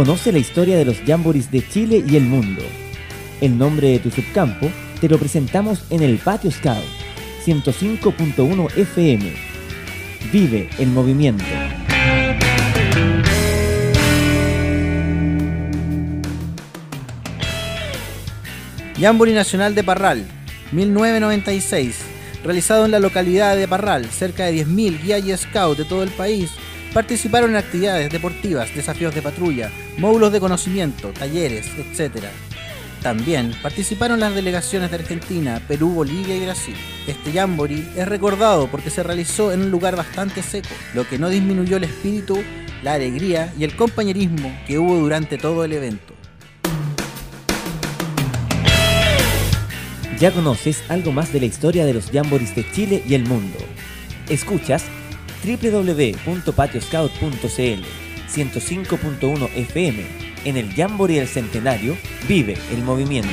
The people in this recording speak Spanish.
Conoce la historia de los Jamborees de Chile y el mundo. El nombre de tu subcampo te lo presentamos en el Patio Scout 105.1 FM. Vive el movimiento. Jamboree Nacional de Parral, 1996. Realizado en la localidad de Parral, cerca de 10.000 guías y scouts de todo el país participaron en actividades deportivas, desafíos de patrulla, módulos de conocimiento, talleres, etc. También participaron las delegaciones de Argentina, Perú, Bolivia y Brasil. Este Jamboree es recordado porque se realizó en un lugar bastante seco, lo que no disminuyó el espíritu, la alegría y el compañerismo que hubo durante todo el evento. Ya conoces algo más de la historia de los de Chile y el mundo. Escuchas www.patioscout.cl 105.1 FM. En el Jamboree del Centenario vive el movimiento.